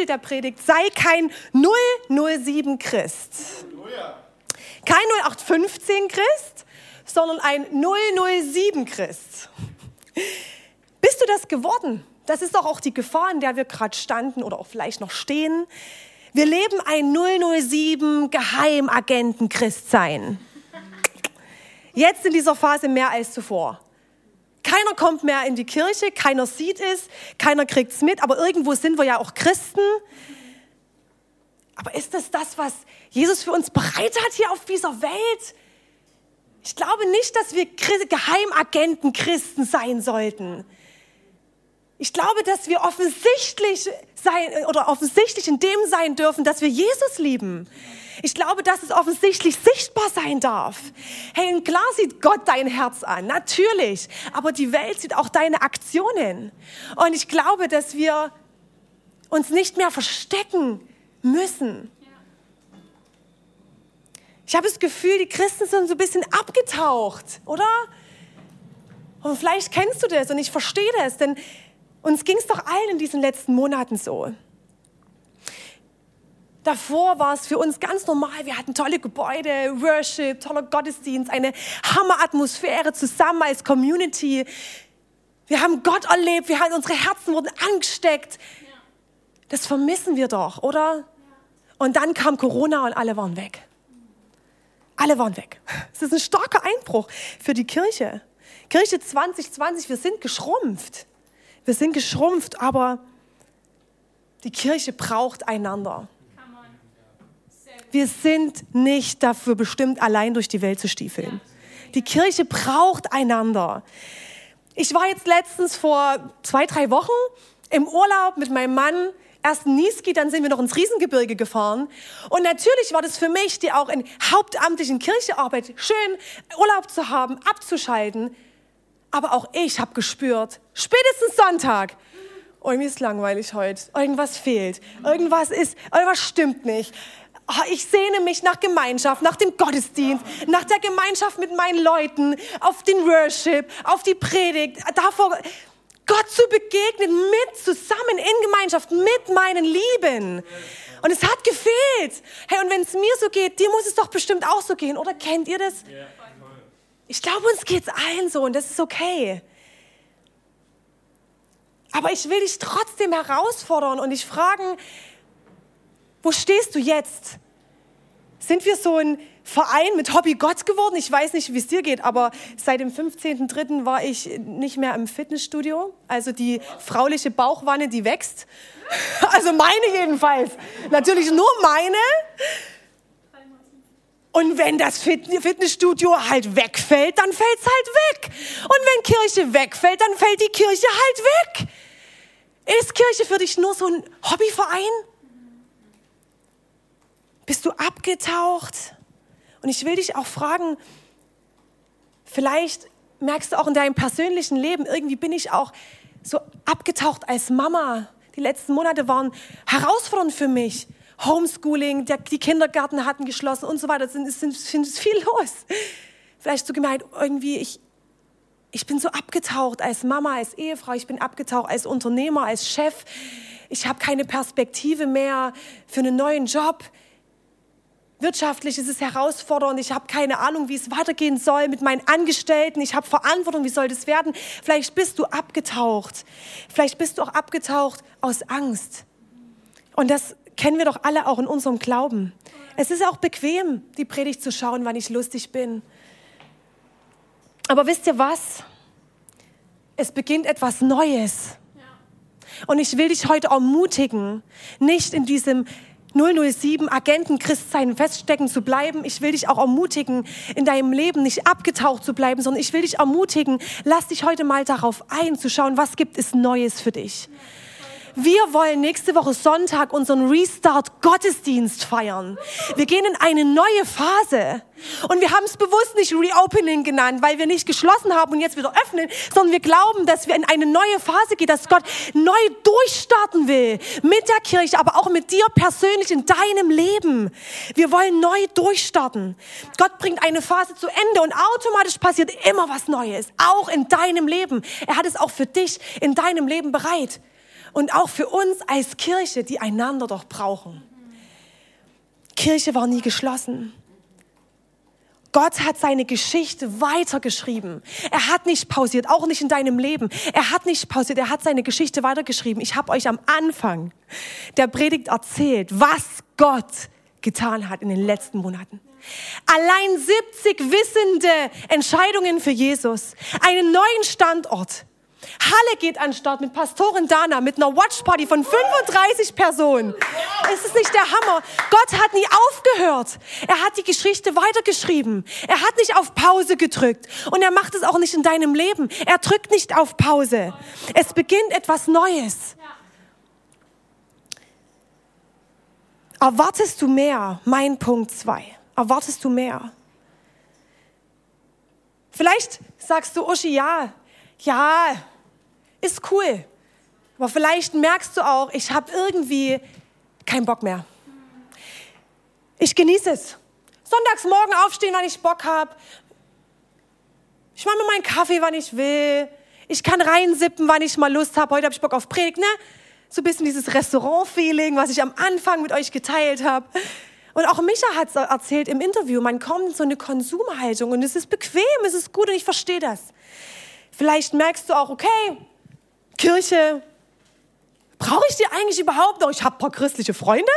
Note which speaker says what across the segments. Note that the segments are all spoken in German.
Speaker 1: Titel der Predigt, sei kein 007 Christ. Kein 0815 Christ, sondern ein 007 Christ. Bist du das geworden? Das ist doch auch die Gefahr, in der wir gerade standen oder auch vielleicht noch stehen. Wir leben ein 007 Geheimagenten Christ sein. Jetzt in dieser Phase mehr als zuvor. Keiner kommt mehr in die Kirche, keiner sieht es, keiner kriegt es mit, aber irgendwo sind wir ja auch Christen. Aber ist das das, was Jesus für uns bereit hat hier auf dieser Welt? Ich glaube nicht, dass wir Geheimagenten Christen sein sollten. Ich glaube, dass wir offensichtlich sein oder offensichtlich in dem sein dürfen, dass wir Jesus lieben. Ich glaube, dass es offensichtlich sichtbar sein darf. Hey, klar sieht Gott dein Herz an, natürlich. Aber die Welt sieht auch deine Aktionen. Und ich glaube, dass wir uns nicht mehr verstecken müssen. Ich habe das Gefühl, die Christen sind so ein bisschen abgetaucht, oder? Und vielleicht kennst du das und ich verstehe das, denn uns ging es doch allen in diesen letzten Monaten so. Davor war es für uns ganz normal. Wir hatten tolle Gebäude, Worship, toller Gottesdienst, eine Hammeratmosphäre zusammen als Community. Wir haben Gott erlebt, wir haben, unsere Herzen wurden angesteckt. Das vermissen wir doch, oder? Und dann kam Corona und alle waren weg. Alle waren weg. Es ist ein starker Einbruch für die Kirche. Kirche 2020, wir sind geschrumpft. Wir sind geschrumpft, aber die Kirche braucht einander. Wir sind nicht dafür bestimmt, allein durch die Welt zu stiefeln. Die Kirche braucht einander. Ich war jetzt letztens vor zwei, drei Wochen im Urlaub mit meinem Mann. Erst in Niesky, dann sind wir noch ins Riesengebirge gefahren. Und natürlich war das für mich, die auch in hauptamtlichen Kirche arbeitet, schön Urlaub zu haben, abzuschalten. Aber auch ich habe gespürt, spätestens Sonntag, oh, mir ist langweilig heute, irgendwas fehlt, irgendwas ist, irgendwas stimmt nicht. Oh, ich sehne mich nach Gemeinschaft, nach dem Gottesdienst, nach der Gemeinschaft mit meinen Leuten, auf den Worship, auf die Predigt, davor Gott zu begegnen, mit zusammen in Gemeinschaft, mit meinen Lieben. Und es hat gefehlt. Hey, und wenn es mir so geht, dir muss es doch bestimmt auch so gehen, oder kennt ihr das? Ich glaube, uns geht es allen so und das ist okay. Aber ich will dich trotzdem herausfordern und dich fragen, wo stehst du jetzt? Sind wir so ein Verein mit Hobby Gott geworden? Ich weiß nicht, wie es dir geht, aber seit dem 15.03. war ich nicht mehr im Fitnessstudio. Also die frauliche Bauchwanne, die wächst. Also meine jedenfalls. Natürlich nur meine. Und wenn das Fitnessstudio halt wegfällt, dann fällt es halt weg. Und wenn Kirche wegfällt, dann fällt die Kirche halt weg. Ist Kirche für dich nur so ein Hobbyverein? Bist du abgetaucht? Und ich will dich auch fragen, vielleicht merkst du auch in deinem persönlichen Leben, irgendwie bin ich auch so abgetaucht als Mama. Die letzten Monate waren herausfordernd für mich. Homeschooling, der, die Kindergärten hatten geschlossen und so weiter. Es ist, ist, ist viel los. Vielleicht so gemeint, irgendwie, ich, ich bin so abgetaucht als Mama, als Ehefrau, ich bin abgetaucht als Unternehmer, als Chef. Ich habe keine Perspektive mehr für einen neuen Job. Wirtschaftlich ist es herausfordernd. Ich habe keine Ahnung, wie es weitergehen soll mit meinen Angestellten. Ich habe Verantwortung. Wie soll das werden? Vielleicht bist du abgetaucht. Vielleicht bist du auch abgetaucht aus Angst. Und das kennen wir doch alle auch in unserem Glauben. Es ist auch bequem, die Predigt zu schauen, wann ich lustig bin. Aber wisst ihr was? Es beginnt etwas Neues. Und ich will dich heute ermutigen, nicht in diesem 007 Agenten Christsein feststecken zu bleiben. Ich will dich auch ermutigen, in deinem Leben nicht abgetaucht zu bleiben, sondern ich will dich ermutigen, lass dich heute mal darauf ein, zu schauen, was gibt es Neues für dich. Wir wollen nächste Woche Sonntag unseren Restart Gottesdienst feiern. Wir gehen in eine neue Phase. Und wir haben es bewusst nicht Reopening genannt, weil wir nicht geschlossen haben und jetzt wieder öffnen, sondern wir glauben, dass wir in eine neue Phase gehen, dass Gott neu durchstarten will. Mit der Kirche, aber auch mit dir persönlich in deinem Leben. Wir wollen neu durchstarten. Gott bringt eine Phase zu Ende und automatisch passiert immer was Neues. Auch in deinem Leben. Er hat es auch für dich in deinem Leben bereit. Und auch für uns als Kirche, die einander doch brauchen. Kirche war nie geschlossen. Gott hat seine Geschichte weitergeschrieben. Er hat nicht pausiert, auch nicht in deinem Leben. Er hat nicht pausiert, er hat seine Geschichte weitergeschrieben. Ich habe euch am Anfang der Predigt erzählt, was Gott getan hat in den letzten Monaten. Allein 70 wissende Entscheidungen für Jesus, einen neuen Standort, Halle geht an den Start mit Pastorin Dana, mit einer Watchparty von 35 Personen. Ist es nicht der Hammer? Gott hat nie aufgehört. Er hat die Geschichte weitergeschrieben. Er hat nicht auf Pause gedrückt. Und er macht es auch nicht in deinem Leben. Er drückt nicht auf Pause. Es beginnt etwas Neues. Erwartest du mehr? Mein Punkt zwei. Erwartest du mehr? Vielleicht sagst du, Uschi, ja, ja, ist cool. Aber vielleicht merkst du auch, ich habe irgendwie keinen Bock mehr. Ich genieße es. Sonntags morgen aufstehen, wann ich Bock habe. Ich mache mir meinen Kaffee, wann ich will. Ich kann reinsippen, wann ich mal Lust habe. Heute habe ich Bock auf Predigt, ne? So ein bisschen dieses Restaurant-Feeling, was ich am Anfang mit euch geteilt habe. Und auch Micha hat es erzählt im Interview, man kommt in so eine Konsumhaltung und es ist bequem, es ist gut und ich verstehe das. Vielleicht merkst du auch, okay, Kirche, brauche ich die eigentlich überhaupt noch? Ich habe ein paar christliche Freunde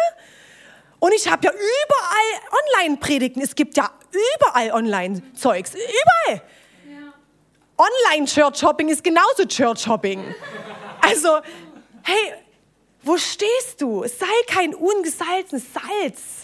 Speaker 1: und ich habe ja überall Online-Predigten. Es gibt ja überall Online-Zeugs, überall. Online-Church-Shopping ist genauso Church-Shopping. Also, hey, wo stehst du? Sei kein ungesalzenes Salz.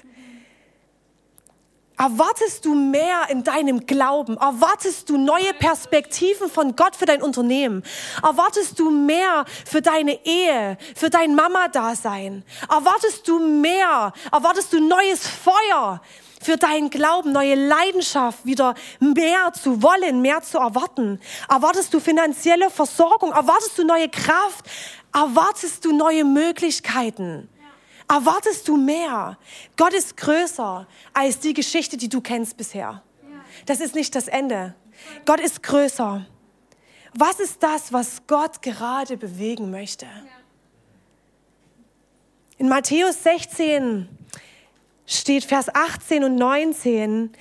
Speaker 1: Erwartest du mehr in deinem Glauben? Erwartest du neue Perspektiven von Gott für dein Unternehmen? Erwartest du mehr für deine Ehe, für dein Mama-Dasein? Erwartest du mehr? Erwartest du neues Feuer für deinen Glauben, neue Leidenschaft, wieder mehr zu wollen, mehr zu erwarten? Erwartest du finanzielle Versorgung? Erwartest du neue Kraft? Erwartest du neue Möglichkeiten? Erwartest du mehr? Gott ist größer als die Geschichte, die du kennst bisher. Das ist nicht das Ende. Gott ist größer. Was ist das, was Gott gerade bewegen möchte? In Matthäus 16 steht Vers 18 und 19,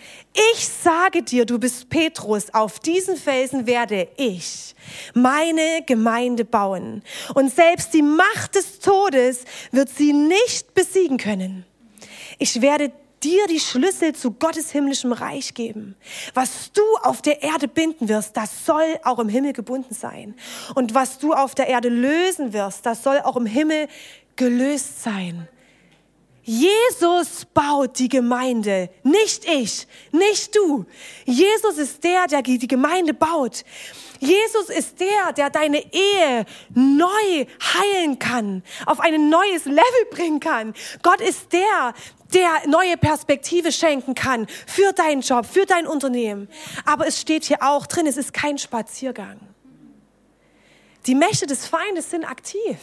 Speaker 1: ich sage dir, du bist Petrus, auf diesen Felsen werde ich meine Gemeinde bauen. Und selbst die Macht des Todes wird sie nicht besiegen können. Ich werde dir die Schlüssel zu Gottes himmlischem Reich geben. Was du auf der Erde binden wirst, das soll auch im Himmel gebunden sein. Und was du auf der Erde lösen wirst, das soll auch im Himmel gelöst sein. Jesus baut die Gemeinde, nicht ich, nicht du. Jesus ist der, der die Gemeinde baut. Jesus ist der, der deine Ehe neu heilen kann, auf ein neues Level bringen kann. Gott ist der, der neue Perspektive schenken kann für deinen Job, für dein Unternehmen. Aber es steht hier auch drin, es ist kein Spaziergang. Die Mächte des Feindes sind aktiv.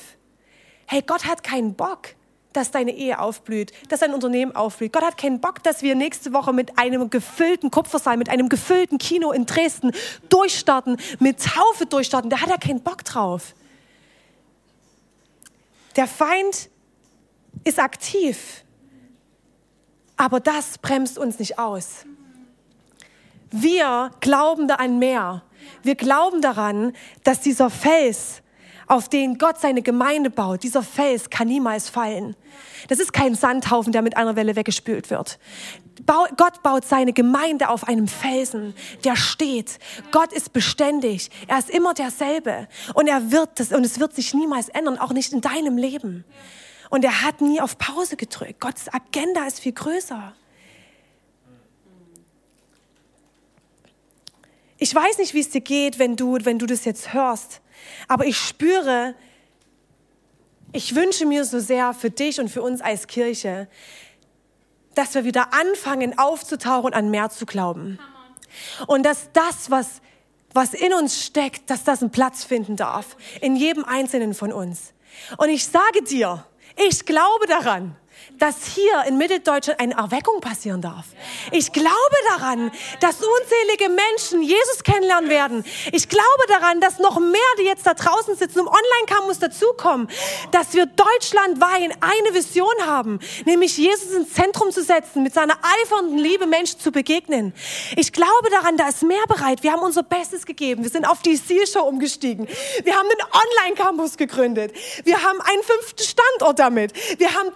Speaker 1: Hey, Gott hat keinen Bock, dass deine Ehe aufblüht, dass dein Unternehmen aufblüht. Gott hat keinen Bock, dass wir nächste Woche mit einem gefüllten Kupfersaal, mit einem gefüllten Kino in Dresden durchstarten, mit Taufe durchstarten. Da hat er keinen Bock drauf. Der Feind ist aktiv, aber das bremst uns nicht aus. Wir glauben da an mehr. Wir glauben daran, dass dieser Fels auf den Gott seine Gemeinde baut, dieser Fels kann niemals fallen. Das ist kein Sandhaufen, der mit einer Welle weggespült wird. Gott baut seine Gemeinde auf einem Felsen, der steht. Gott ist beständig. Er ist immer derselbe. Und er wird das, und es wird sich niemals ändern, auch nicht in deinem Leben. Und er hat nie auf Pause gedrückt. Gottes Agenda ist viel größer. Ich weiß nicht, wie es dir geht, wenn du, wenn du das jetzt hörst. Aber ich spüre Ich wünsche mir so sehr für dich und für uns als Kirche, dass wir wieder anfangen aufzutauchen und an mehr zu glauben. Und dass das, was, was in uns steckt, dass das einen Platz finden darf. In jedem Einzelnen von uns. Und ich sage dir, ich glaube daran, dass hier in Mitteldeutschland eine Erweckung passieren darf. Ich glaube daran, dass unzählige Menschen Jesus kennenlernen werden. Ich glaube daran, dass noch mehr, die jetzt da draußen sitzen, im Online-Campus dazukommen, dass wir deutschlandweit eine Vision haben, nämlich Jesus ins Zentrum zu setzen, mit seiner eifernden Liebe Menschen zu begegnen. Ich glaube daran, da ist mehr bereit. Wir haben unser Bestes gegeben. Wir sind auf die Seal-Show umgestiegen. Wir haben den Online-Campus gegründet. Wir haben einen fünften Standort damit. Wir haben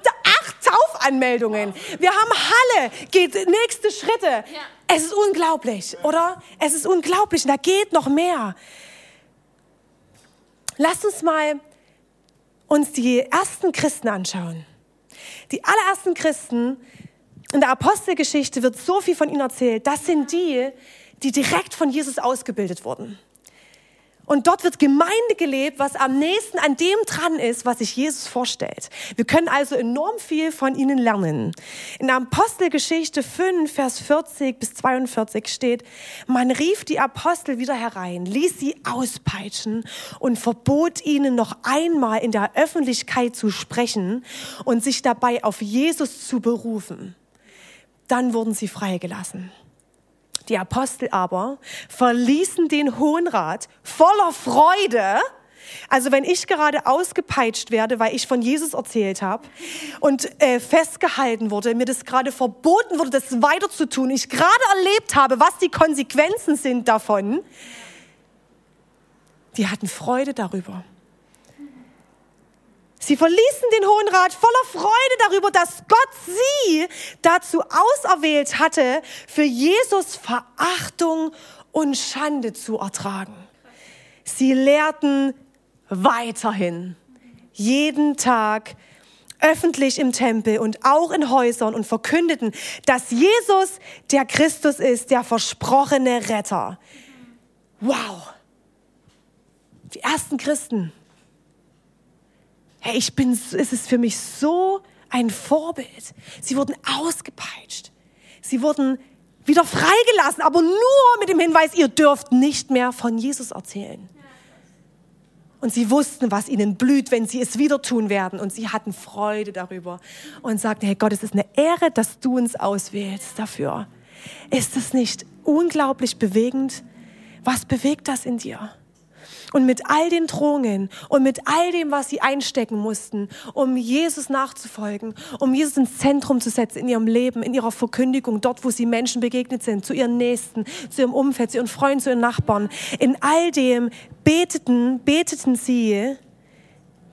Speaker 1: acht Taufanmeldungen. Wir haben Halle, geht nächste Schritte. Es ist unglaublich, oder? Es ist unglaublich. da geht noch mehr. Lasst uns mal uns die ersten Christen anschauen. Die allerersten Christen in der Apostelgeschichte wird so viel von ihnen erzählt. Das sind die, die direkt von Jesus ausgebildet wurden. Und dort wird Gemeinde gelebt, was am nächsten an dem dran ist, was sich Jesus vorstellt. Wir können also enorm viel von ihnen lernen. In Apostelgeschichte 5, Vers 40 bis 42 steht, man rief die Apostel wieder herein, ließ sie auspeitschen und verbot ihnen noch einmal in der Öffentlichkeit zu sprechen und sich dabei auf Jesus zu berufen. Dann wurden sie freigelassen. Die Apostel aber verließen den Hohen Rat voller Freude. Also wenn ich gerade ausgepeitscht werde, weil ich von Jesus erzählt habe und äh, festgehalten wurde, mir das gerade verboten wurde, das weiterzutun, ich gerade erlebt habe, was die Konsequenzen sind davon, die hatten Freude darüber. Sie verließen den Hohen Rat voller Freude darüber, dass Gott sie dazu auserwählt hatte, für Jesus Verachtung und Schande zu ertragen. Sie lehrten weiterhin, jeden Tag öffentlich im Tempel und auch in Häusern und verkündeten, dass Jesus der Christus ist, der versprochene Retter. Wow. Die ersten Christen Hey, ich bin, es ist für mich so ein Vorbild. Sie wurden ausgepeitscht. Sie wurden wieder freigelassen, aber nur mit dem Hinweis, ihr dürft nicht mehr von Jesus erzählen. Und sie wussten, was ihnen blüht, wenn sie es wieder tun werden. Und sie hatten Freude darüber und sagten, hey Gott, es ist eine Ehre, dass du uns auswählst dafür. Ist es nicht unglaublich bewegend? Was bewegt das in dir? Und mit all den Drohungen und mit all dem, was sie einstecken mussten, um Jesus nachzufolgen, um Jesus ins Zentrum zu setzen in ihrem Leben, in ihrer Verkündigung, dort, wo sie Menschen begegnet sind, zu ihren Nächsten, zu ihrem Umfeld, zu ihren Freunden, zu ihren Nachbarn. In all dem beteten, beteten sie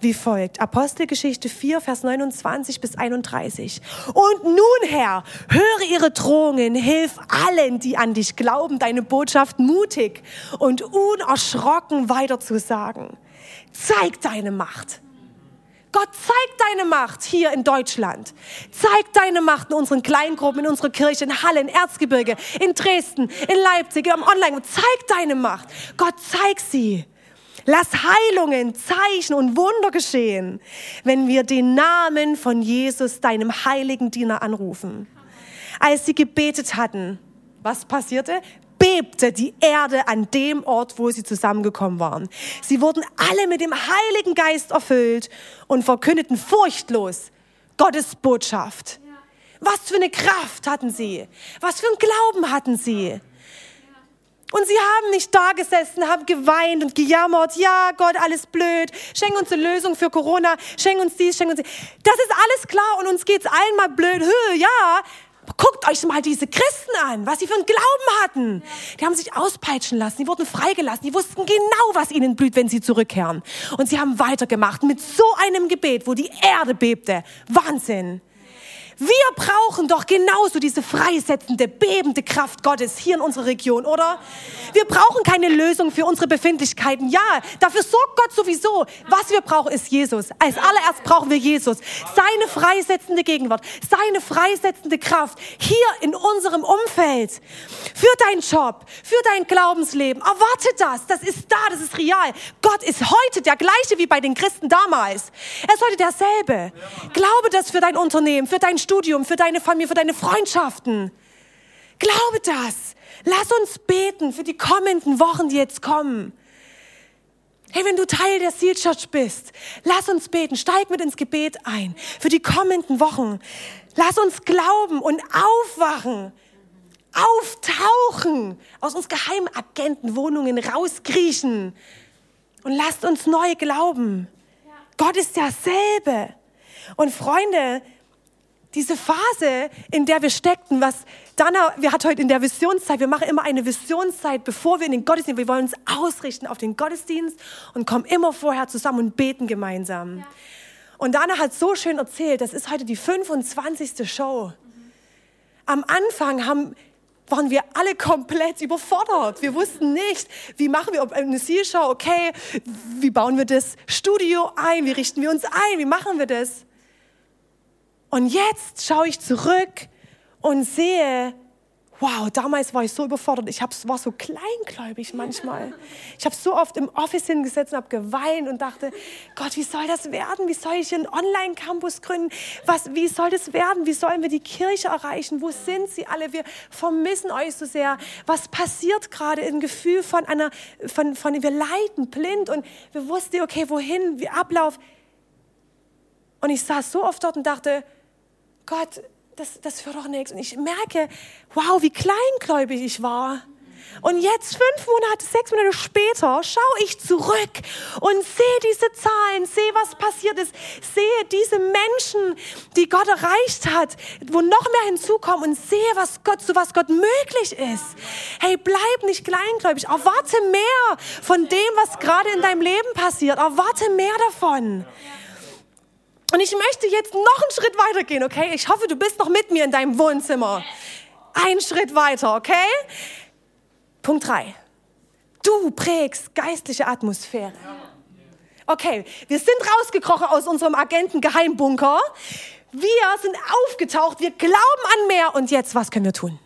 Speaker 1: wie folgt. Apostelgeschichte 4, Vers 29 bis 31. Und nun, Herr, höre ihre Drohungen, hilf allen, die an dich glauben, deine Botschaft mutig und unerschrocken weiterzusagen. Zeig deine Macht. Gott, zeig deine Macht hier in Deutschland. Zeig deine Macht in unseren Kleingruppen, in unserer Kirche, in Halle, in Erzgebirge, in Dresden, in Leipzig, im Online. Zeig deine Macht. Gott, zeig sie. Lass Heilungen, Zeichen und Wunder geschehen, wenn wir den Namen von Jesus, deinem heiligen Diener, anrufen. Als sie gebetet hatten, was passierte? bebte die Erde an dem Ort, wo sie zusammengekommen waren. Sie wurden alle mit dem Heiligen Geist erfüllt und verkündeten furchtlos Gottes Botschaft. Was für eine Kraft hatten sie? Was für einen Glauben hatten sie? Und sie haben nicht da gesessen, haben geweint und gejammert. Ja, Gott, alles blöd. Schenk uns eine Lösung für Corona. Schenk uns dies, schenk uns dies. Das ist alles klar und uns geht's allen mal blöd. Hö, ja. Guckt euch mal diese Christen an, was sie für einen Glauben hatten. Die haben sich auspeitschen lassen, die wurden freigelassen, die wussten genau, was ihnen blüht, wenn sie zurückkehren. Und sie haben weitergemacht mit so einem Gebet, wo die Erde bebte. Wahnsinn. Wir brauchen doch genauso diese freisetzende, bebende Kraft Gottes hier in unserer Region, oder? Wir brauchen keine Lösung für unsere Befindlichkeiten. Ja, dafür sorgt Gott sowieso. Was wir brauchen, ist Jesus. Als allererst brauchen wir Jesus. Seine freisetzende Gegenwart, seine freisetzende Kraft hier in unserem Umfeld. Für deinen Job, für dein Glaubensleben. Erwarte das. Das ist da, das ist real. Gott ist heute der gleiche wie bei den Christen damals. Er ist heute derselbe. Glaube das für dein Unternehmen, für dein Studium, für deine Familie, für deine Freundschaften. Glaube das. Lass uns beten für die kommenden Wochen, die jetzt kommen. Hey, wenn du Teil der Seal Church bist, lass uns beten. Steig mit ins Gebet ein für die kommenden Wochen. Lass uns glauben und aufwachen, auftauchen, aus uns Geheimagentenwohnungen rauskriechen und lasst uns neu glauben. Gott ist derselbe. Und Freunde, diese Phase, in der wir steckten, was Dana, wir hatten heute in der Visionszeit, wir machen immer eine Visionszeit, bevor wir in den Gottesdienst, wir wollen uns ausrichten auf den Gottesdienst und kommen immer vorher zusammen und beten gemeinsam. Ja. Und Dana hat so schön erzählt, das ist heute die 25. Show. Am Anfang haben, waren wir alle komplett überfordert. Wir wussten nicht, wie machen wir eine Zielshow, okay, wie bauen wir das Studio ein, wie richten wir uns ein, wie machen wir das? Und jetzt schaue ich zurück und sehe, wow, damals war ich so überfordert. Ich war so kleingläubig manchmal. Ich habe so oft im Office hingesetzt und habe geweint und dachte, Gott, wie soll das werden? Wie soll ich einen Online-Campus gründen? Was, wie soll das werden? Wie sollen wir die Kirche erreichen? Wo sind sie alle? Wir vermissen euch so sehr. Was passiert gerade? Ein Gefühl von einer, von, von wir leiden blind und wir wussten, okay, wohin, wie Ablauf. Und ich saß so oft dort und dachte, Gott, das, das führt doch nichts. Und ich merke, wow, wie kleingläubig ich war. Und jetzt, fünf Monate, sechs Monate später, schaue ich zurück und sehe diese Zahlen, sehe, was passiert ist, sehe diese Menschen, die Gott erreicht hat, wo noch mehr hinzukommen und sehe, was Gott, zu was Gott möglich ist. Hey, bleib nicht kleingläubig. Erwarte mehr von dem, was gerade in deinem Leben passiert. Erwarte mehr davon. Und ich möchte jetzt noch einen Schritt weiter gehen, okay? Ich hoffe, du bist noch mit mir in deinem Wohnzimmer. Ein Schritt weiter, okay? Punkt drei. Du prägst geistliche Atmosphäre. Okay, wir sind rausgekrochen aus unserem Agenten-Geheimbunker. Wir sind aufgetaucht, wir glauben an mehr. Und jetzt, was können wir tun?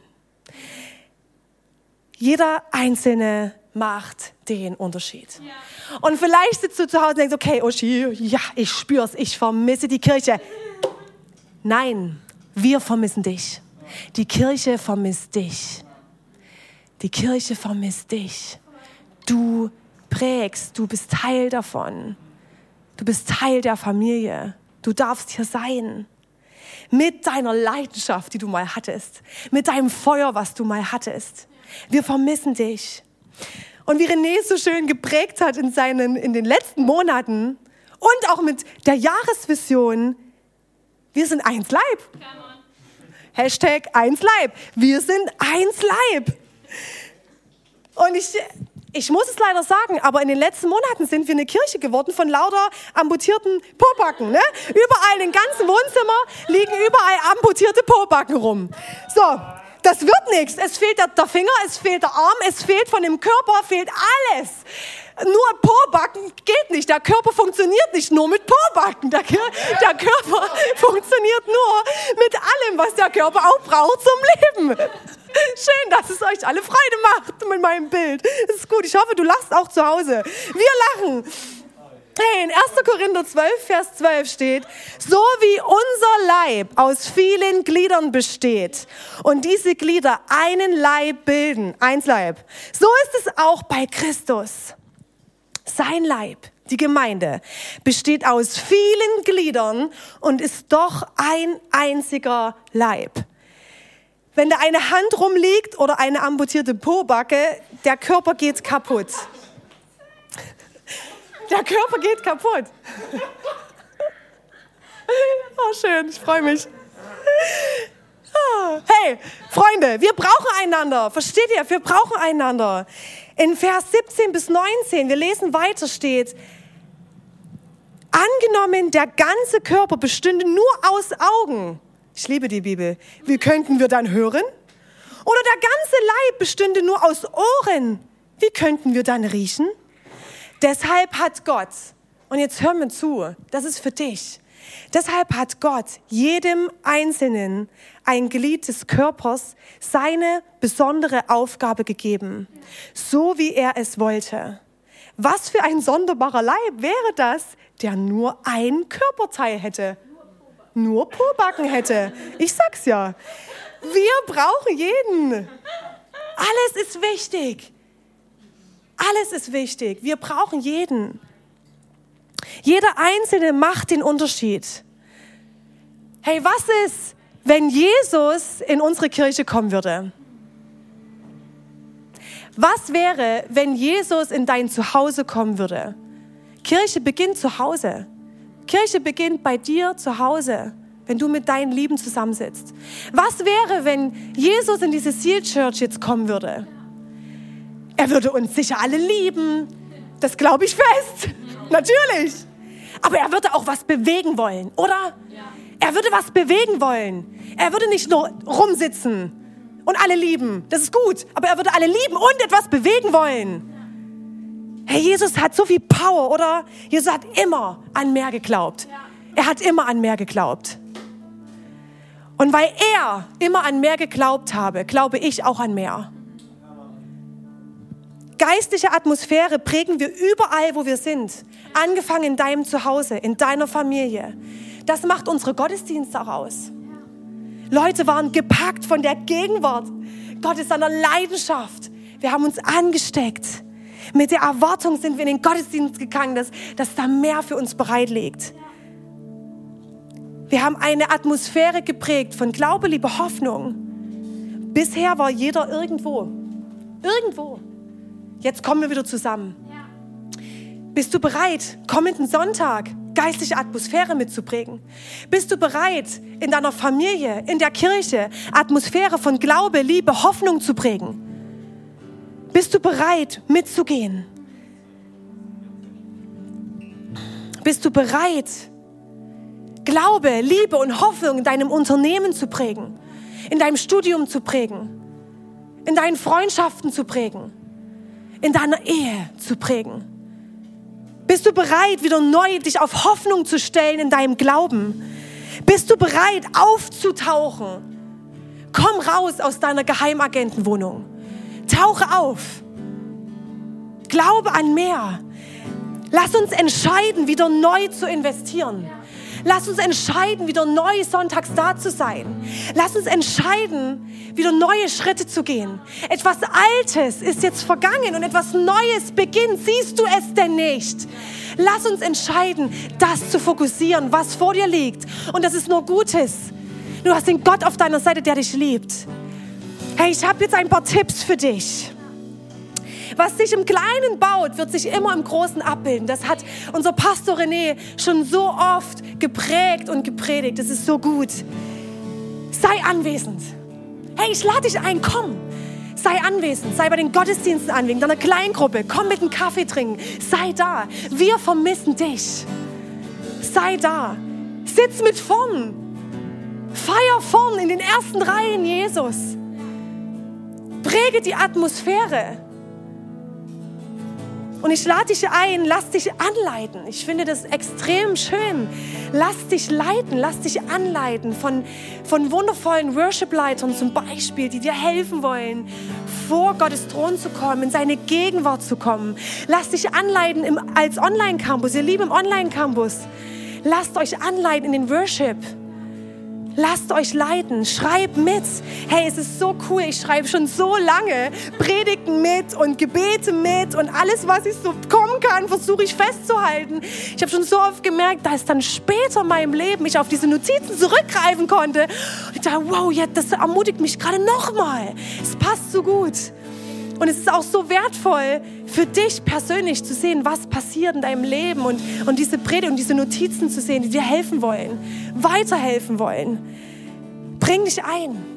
Speaker 1: Jeder Einzelne macht den Unterschied. Ja. Und vielleicht sitzt du zu Hause und denkst, okay, Uschi, ja, ich spür's, ich vermisse die Kirche. Nein, wir vermissen dich. Die Kirche vermisst dich. Die Kirche vermisst dich. Du prägst, du bist Teil davon. Du bist Teil der Familie. Du darfst hier sein. Mit deiner Leidenschaft, die du mal hattest. Mit deinem Feuer, was du mal hattest. Wir vermissen dich. Und wie René so schön geprägt hat in, seinen, in den letzten Monaten und auch mit der Jahresvision, wir sind eins Leib. Hashtag eins Leib. Wir sind eins Leib. Und ich, ich muss es leider sagen, aber in den letzten Monaten sind wir eine Kirche geworden von lauter amputierten Pobacken. Ne? Überall im ganzen Wohnzimmer liegen überall amputierte Pobacken rum. So, das wird nichts. Es fehlt der, Finger, es fehlt der Arm, es fehlt von dem Körper, fehlt alles. Nur Pobacken geht nicht. Der Körper funktioniert nicht nur mit Pobacken. Der, der Körper funktioniert nur mit allem, was der Körper auch braucht zum Leben. Schön, dass es euch alle Freude macht mit meinem Bild. Das ist gut. Ich hoffe, du lachst auch zu Hause. Wir lachen. In 1. Korinther 12, Vers 12 steht, so wie unser Leib aus vielen Gliedern besteht und diese Glieder einen Leib bilden, eins Leib, so ist es auch bei Christus. Sein Leib, die Gemeinde, besteht aus vielen Gliedern und ist doch ein einziger Leib. Wenn da eine Hand rumliegt oder eine amputierte Pobacke, der Körper geht kaputt. Der Körper geht kaputt. Oh, schön, ich freue mich. Hey, Freunde, wir brauchen einander. Versteht ihr? Wir brauchen einander. In Vers 17 bis 19, wir lesen weiter, steht, angenommen, der ganze Körper bestünde nur aus Augen. Ich liebe die Bibel. Wie könnten wir dann hören? Oder der ganze Leib bestünde nur aus Ohren. Wie könnten wir dann riechen? Deshalb hat Gott, und jetzt hör mir zu, das ist für dich. Deshalb hat Gott jedem Einzelnen ein Glied des Körpers seine besondere Aufgabe gegeben, so wie er es wollte. Was für ein sonderbarer Leib wäre das, der nur ein Körperteil hätte? Nur Pobacken hätte. Ich sag's ja. Wir brauchen jeden. Alles ist wichtig. Alles ist wichtig. Wir brauchen jeden. Jeder Einzelne macht den Unterschied. Hey, was ist, wenn Jesus in unsere Kirche kommen würde? Was wäre, wenn Jesus in dein Zuhause kommen würde? Kirche beginnt zu Hause. Kirche beginnt bei dir zu Hause, wenn du mit deinen Lieben zusammensitzt. Was wäre, wenn Jesus in diese Seal Church jetzt kommen würde? Er würde uns sicher alle lieben. Das glaube ich fest. Natürlich. Aber er würde auch was bewegen wollen, oder? Er würde was bewegen wollen. Er würde nicht nur rumsitzen und alle lieben. Das ist gut. Aber er würde alle lieben und etwas bewegen wollen. Herr Jesus hat so viel Power, oder? Jesus hat immer an mehr geglaubt. Er hat immer an mehr geglaubt. Und weil er immer an mehr geglaubt habe, glaube ich auch an mehr. Geistliche Atmosphäre prägen wir überall, wo wir sind. Angefangen in deinem Zuhause, in deiner Familie. Das macht unsere Gottesdienste auch aus. Leute waren gepackt von der Gegenwart Gottes, seiner Leidenschaft. Wir haben uns angesteckt. Mit der Erwartung sind wir in den Gottesdienst gegangen, dass, dass da mehr für uns bereit liegt. Wir haben eine Atmosphäre geprägt von Glaube, Liebe, Hoffnung. Bisher war jeder irgendwo. Irgendwo. Jetzt kommen wir wieder zusammen. Bist du bereit, kommenden Sonntag geistliche Atmosphäre mitzuprägen? Bist du bereit, in deiner Familie, in der Kirche Atmosphäre von Glaube, Liebe, Hoffnung zu prägen? Bist du bereit, mitzugehen? Bist du bereit, Glaube, Liebe und Hoffnung in deinem Unternehmen zu prägen, in deinem Studium zu prägen, in deinen Freundschaften zu prägen, in deiner Ehe zu prägen? Bist du bereit, wieder neu dich auf Hoffnung zu stellen in deinem Glauben? Bist du bereit, aufzutauchen? Komm raus aus deiner Geheimagentenwohnung. Tauche auf. Glaube an mehr. Lass uns entscheiden, wieder neu zu investieren. Lass uns entscheiden, wieder neu sonntags da zu sein. Lass uns entscheiden, wieder neue Schritte zu gehen. Etwas Altes ist jetzt vergangen und etwas Neues beginnt. Siehst du es denn nicht? Lass uns entscheiden, das zu fokussieren, was vor dir liegt. Und das ist nur Gutes. Du hast den Gott auf deiner Seite, der dich liebt. Hey, ich habe jetzt ein paar Tipps für dich. Was sich im Kleinen baut, wird sich immer im Großen abbilden. Das hat unser Pastor René schon so oft geprägt und gepredigt. Das ist so gut. Sei anwesend. Hey, ich lade dich ein, komm. Sei anwesend, sei bei den Gottesdiensten anwesend, deiner Kleingruppe, komm mit einem Kaffee trinken, sei da. Wir vermissen dich. Sei da. Sitz mit vorn. Feier vorn in den ersten Reihen Jesus. Präge die Atmosphäre. Und ich lade dich ein, lass dich anleiten. Ich finde das extrem schön. Lass dich leiten, lass dich anleiten von, von wundervollen Worship-Leitern zum Beispiel, die dir helfen wollen, vor Gottes Thron zu kommen, in seine Gegenwart zu kommen. Lass dich anleiten im, als Online-Campus, ihr Lieben im Online-Campus. Lasst euch anleiten in den Worship. Lasst euch leiten, schreibt mit. Hey, es ist so cool, ich schreibe schon so lange Predigten mit und Gebete mit und alles, was ich so kommen kann, versuche ich festzuhalten. Ich habe schon so oft gemerkt, dass dann später in meinem Leben ich auf diese Notizen zurückgreifen konnte. Und ich dachte, wow, ja, das ermutigt mich gerade nochmal. Es passt so gut. Und es ist auch so wertvoll für dich persönlich zu sehen, was passiert in deinem Leben und, und diese Predigt und diese Notizen zu sehen, die dir helfen wollen, weiterhelfen wollen. Bring dich ein.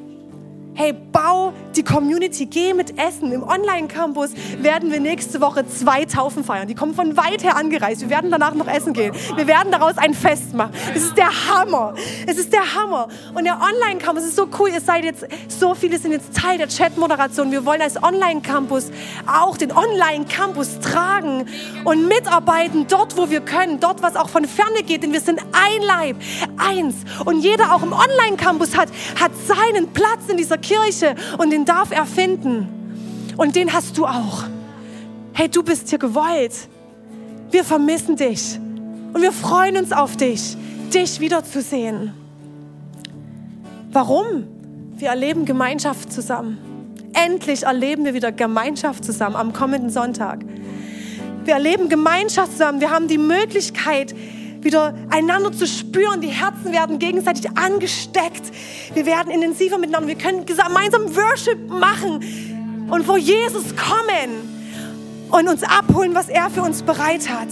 Speaker 1: Hey, bau die Community, geh mit Essen. Im Online-Campus werden wir nächste Woche zwei Taufen feiern. Die kommen von weit her angereist. Wir werden danach noch essen gehen. Wir werden daraus ein Fest machen. Es ist der Hammer. Es ist der Hammer. Und der Online-Campus ist so cool. Ihr seid jetzt, so viele sind jetzt Teil der Chat-Moderation. Wir wollen als Online-Campus auch den Online-Campus tragen und mitarbeiten dort, wo wir können. Dort, was auch von ferne geht. Denn wir sind ein Leib, eins. Und jeder auch im Online-Campus hat, hat seinen Platz in dieser Kirche und den darf er finden. Und den hast du auch. Hey, du bist hier gewollt. Wir vermissen dich und wir freuen uns auf dich, dich wiederzusehen. Warum? Wir erleben Gemeinschaft zusammen. Endlich erleben wir wieder Gemeinschaft zusammen am kommenden Sonntag. Wir erleben Gemeinschaft zusammen. Wir haben die Möglichkeit, wieder einander zu spüren. Die Herzen werden gegenseitig angesteckt. Wir werden intensiver miteinander. Wir können gemeinsam Worship machen und vor Jesus kommen und uns abholen, was er für uns bereit hat.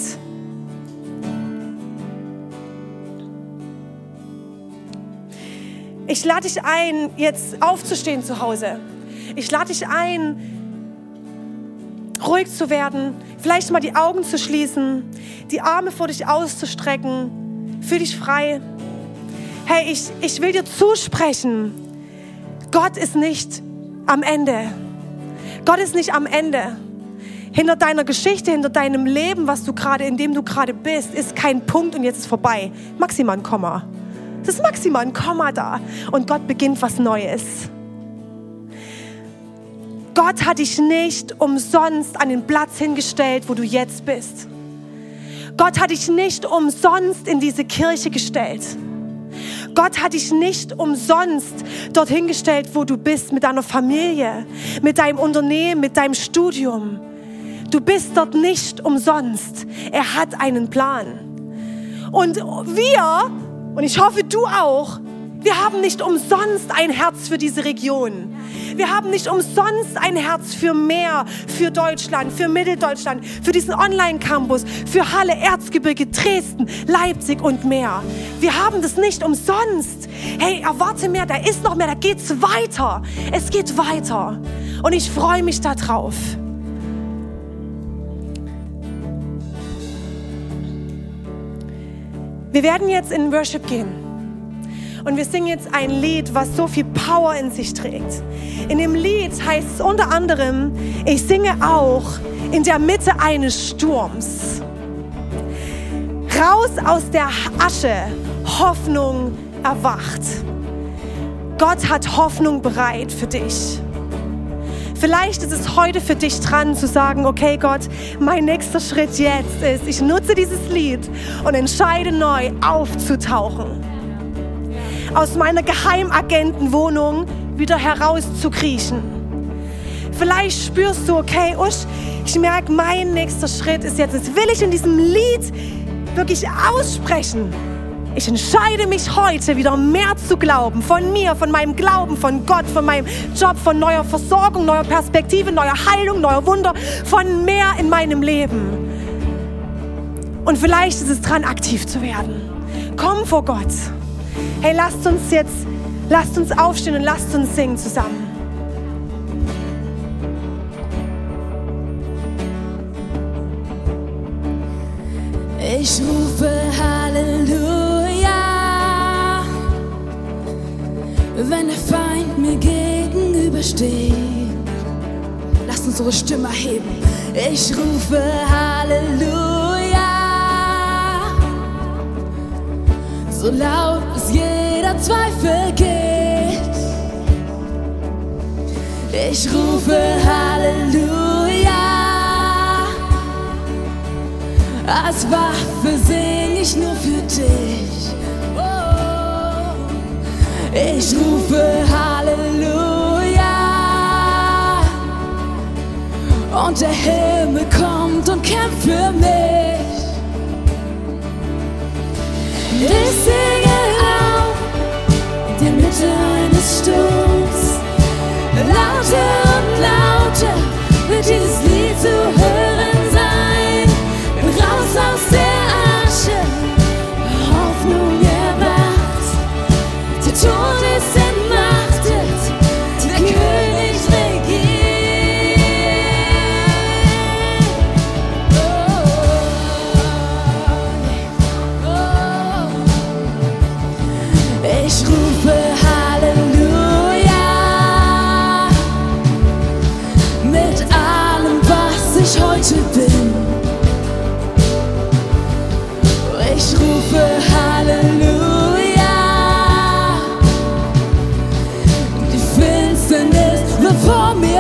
Speaker 1: Ich lade dich ein, jetzt aufzustehen zu Hause. Ich lade dich ein, ruhig zu werden, vielleicht mal die Augen zu schließen, die Arme vor dich auszustrecken. Fühl dich frei. Hey, ich, ich will dir zusprechen, Gott ist nicht am Ende. Gott ist nicht am Ende. Hinter deiner Geschichte, hinter deinem Leben, was du gerade, in dem du gerade bist, ist kein Punkt und jetzt ist vorbei. Maximal ein Komma. Das ist maximal ein Komma da. Und Gott beginnt was Neues. Gott hat dich nicht umsonst an den Platz hingestellt, wo du jetzt bist. Gott hat dich nicht umsonst in diese Kirche gestellt. Gott hat dich nicht umsonst dorthin gestellt, wo du bist, mit deiner Familie, mit deinem Unternehmen, mit deinem Studium. Du bist dort nicht umsonst. Er hat einen Plan. Und wir, und ich hoffe du auch, wir haben nicht umsonst ein Herz für diese Region. Wir haben nicht umsonst ein Herz für mehr, für Deutschland, für Mitteldeutschland, für diesen Online-Campus, für Halle, Erzgebirge, Dresden, Leipzig und mehr. Wir haben das nicht umsonst. Hey, erwarte mehr, da ist noch mehr, da geht's weiter. Es geht weiter. Und ich freue mich darauf. Wir werden jetzt in Worship gehen. Und wir singen jetzt ein Lied, was so viel Power in sich trägt. In dem Lied heißt es unter anderem, ich singe auch in der Mitte eines Sturms. Raus aus der Asche, Hoffnung erwacht. Gott hat Hoffnung bereit für dich. Vielleicht ist es heute für dich dran zu sagen, okay Gott, mein nächster Schritt jetzt ist, ich nutze dieses Lied und entscheide neu aufzutauchen aus meiner Geheimagentenwohnung wieder herauszukriechen. Vielleicht spürst du, okay, Usch, ich merke, mein nächster Schritt ist jetzt, das will ich in diesem Lied wirklich aussprechen. Ich entscheide mich heute wieder mehr zu glauben, von mir, von meinem Glauben, von Gott, von meinem Job, von neuer Versorgung, neuer Perspektive, neuer Heilung, neuer Wunder, von mehr in meinem Leben. Und vielleicht ist es dran, aktiv zu werden. Komm vor Gott. Hey, lasst uns jetzt, lasst uns aufstehen und lasst uns singen zusammen.
Speaker 2: Ich rufe Halleluja, wenn der Feind mir gegenübersteht. Lasst uns unsere Stimme heben. Ich rufe Halleluja, so laut bis jeder Zweifel geht. Ich rufe Halleluja. Als Waffe sing ich nur für dich. Oh, ich rufe Halleluja. Und der Himmel kommt und kämpft für mich. Ich singe auf in der Mitte eines Sturms. Lauter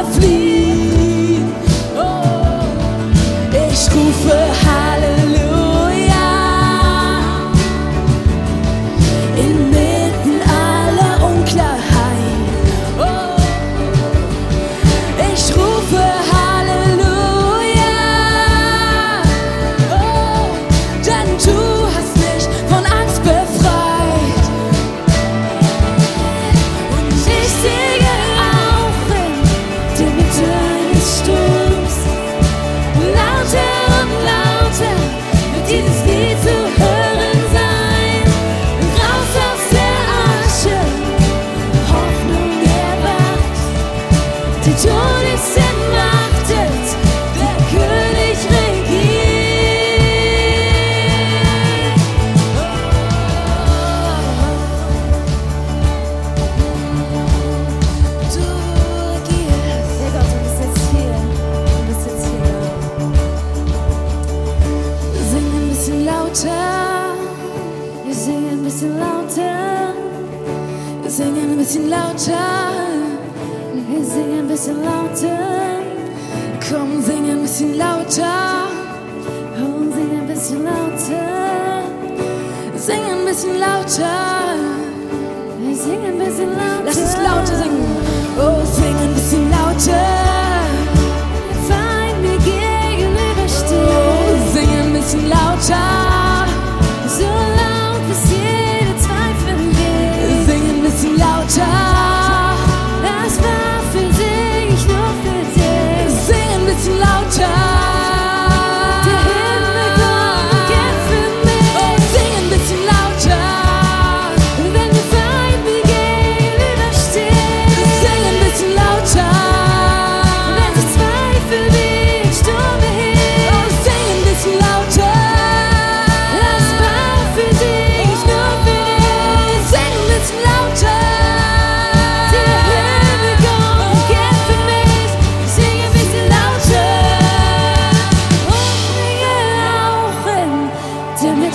Speaker 2: wir ein bisschen lauter. Wir singen ein bisschen lauter. Wir singen ein bisschen lauter. Komm, sing ein bisschen lauter. Komm, sing ein bisschen lauter. Sing ein bisschen lauter. Wir singen ein bisschen lauter. Lass uns lauter singen. Oh, sing ein bisschen lauter. Feind mir gegenübersteht. Oh, sing ein bisschen lauter.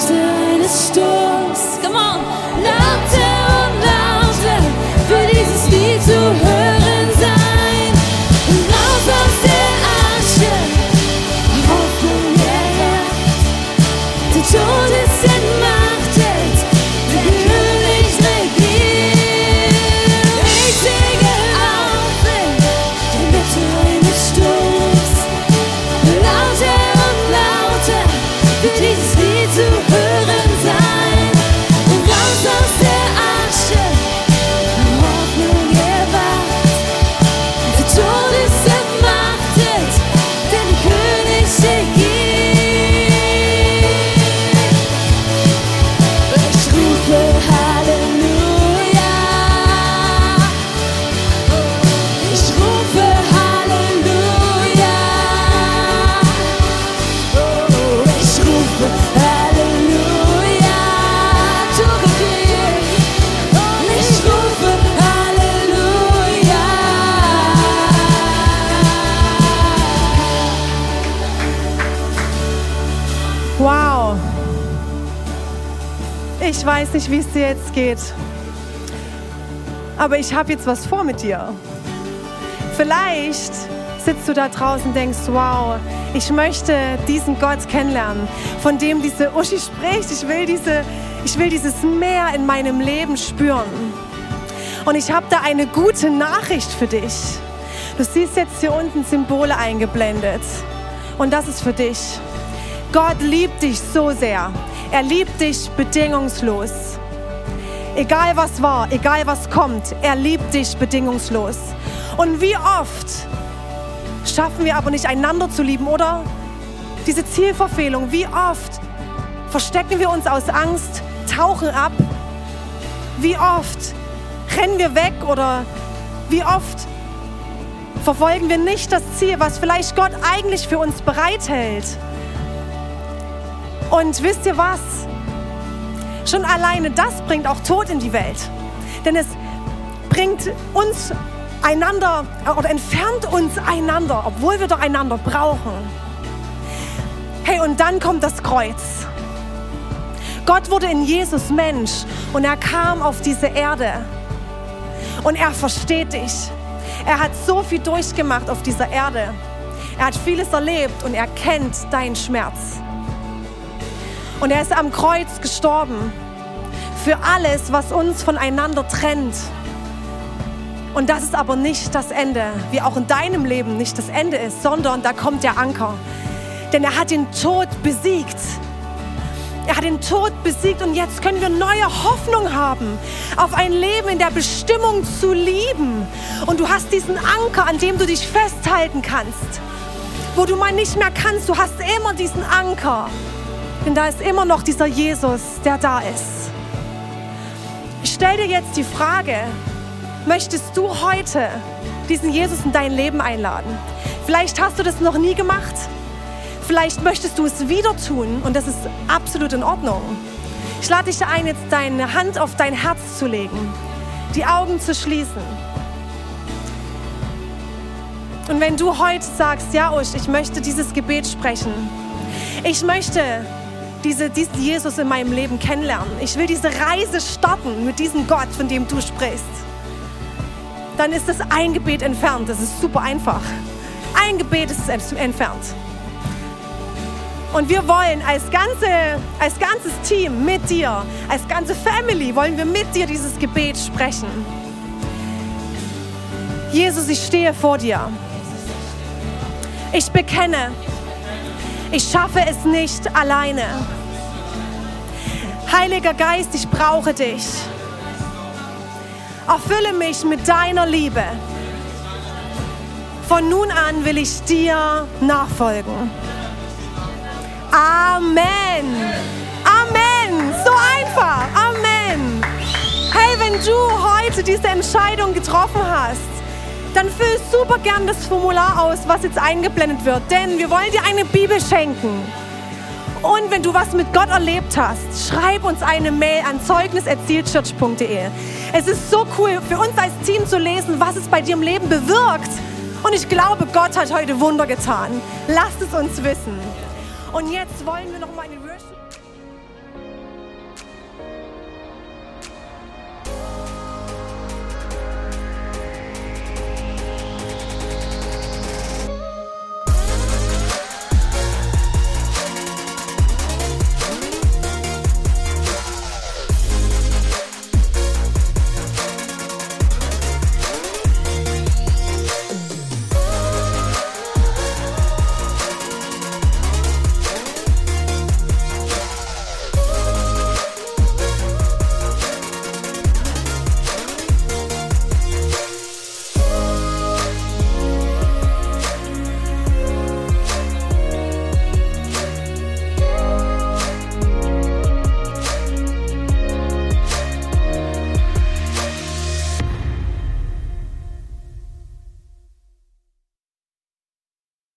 Speaker 2: Der Mitte eines Sturms. Come on.
Speaker 1: Ich weiß nicht, wie es dir jetzt geht. Aber ich habe jetzt was vor mit dir. Vielleicht sitzt du da draußen und denkst, wow, ich möchte diesen Gott kennenlernen, von dem diese Uschi spricht. Ich will, diese, ich will dieses Meer in meinem Leben spüren. Und ich habe da eine gute Nachricht für dich. Du siehst jetzt hier unten Symbole eingeblendet. Und das ist für dich. Gott liebt dich so sehr. Er liebt dich bedingungslos. Egal was war, egal was kommt, er liebt dich bedingungslos. Und wie oft schaffen wir aber nicht einander zu lieben, oder? Diese Zielverfehlung, wie oft verstecken wir uns aus Angst, tauchen ab? Wie oft rennen wir weg oder wie oft verfolgen wir nicht das Ziel, was vielleicht Gott eigentlich für uns bereithält? Und wisst ihr was? Schon alleine das bringt auch Tod in die Welt. Denn es bringt uns einander oder entfernt uns einander, obwohl wir doch einander brauchen. Hey, und dann kommt das Kreuz. Gott wurde in Jesus Mensch und er kam auf diese Erde. Und er versteht dich. Er hat so viel durchgemacht auf dieser Erde. Er hat vieles erlebt und er kennt deinen Schmerz. Und er ist am Kreuz gestorben für alles, was uns voneinander trennt. Und das ist aber nicht das Ende, wie auch in deinem Leben nicht das Ende ist, sondern da kommt der Anker. Denn er hat den Tod besiegt. Er hat den Tod besiegt und jetzt können wir neue Hoffnung haben auf ein Leben in der Bestimmung zu lieben. Und du hast diesen Anker, an dem du dich festhalten kannst. Wo du mal nicht mehr kannst, du hast immer diesen Anker. Denn da ist immer noch dieser Jesus, der da ist. Ich stelle dir jetzt die Frage, möchtest du heute diesen Jesus in dein Leben einladen? Vielleicht hast du das noch nie gemacht. Vielleicht möchtest du es wieder tun und das ist absolut in Ordnung. Ich lade dich ein, jetzt deine Hand auf dein Herz zu legen, die Augen zu schließen. Und wenn du heute sagst, ja, Usch, ich möchte dieses Gebet sprechen, ich möchte diese, diesen Jesus in meinem Leben kennenlernen, ich will diese Reise starten mit diesem Gott, von dem du sprichst, dann ist das ein Gebet entfernt. Das ist super einfach. Ein Gebet ist entfernt. Und wir wollen als, ganze, als ganzes Team mit dir, als ganze Family, wollen wir mit dir dieses Gebet sprechen. Jesus, ich stehe vor dir. Ich bekenne, ich schaffe es nicht alleine. Heiliger Geist, ich brauche dich. Erfülle mich mit deiner Liebe. Von nun an will ich dir nachfolgen. Amen. Amen. So einfach. Amen. Hey, wenn du heute diese Entscheidung getroffen hast, dann füll super gern das Formular aus, was jetzt eingeblendet wird, denn wir wollen dir eine Bibel schenken. Und wenn du was mit Gott erlebt hast, schreib uns eine Mail an zeugniserzielchurch.de. Es ist so cool für uns als Team zu lesen, was es bei dir im Leben bewirkt. Und ich glaube, Gott hat heute Wunder getan. Lasst es uns wissen. Und jetzt wollen wir noch mal eine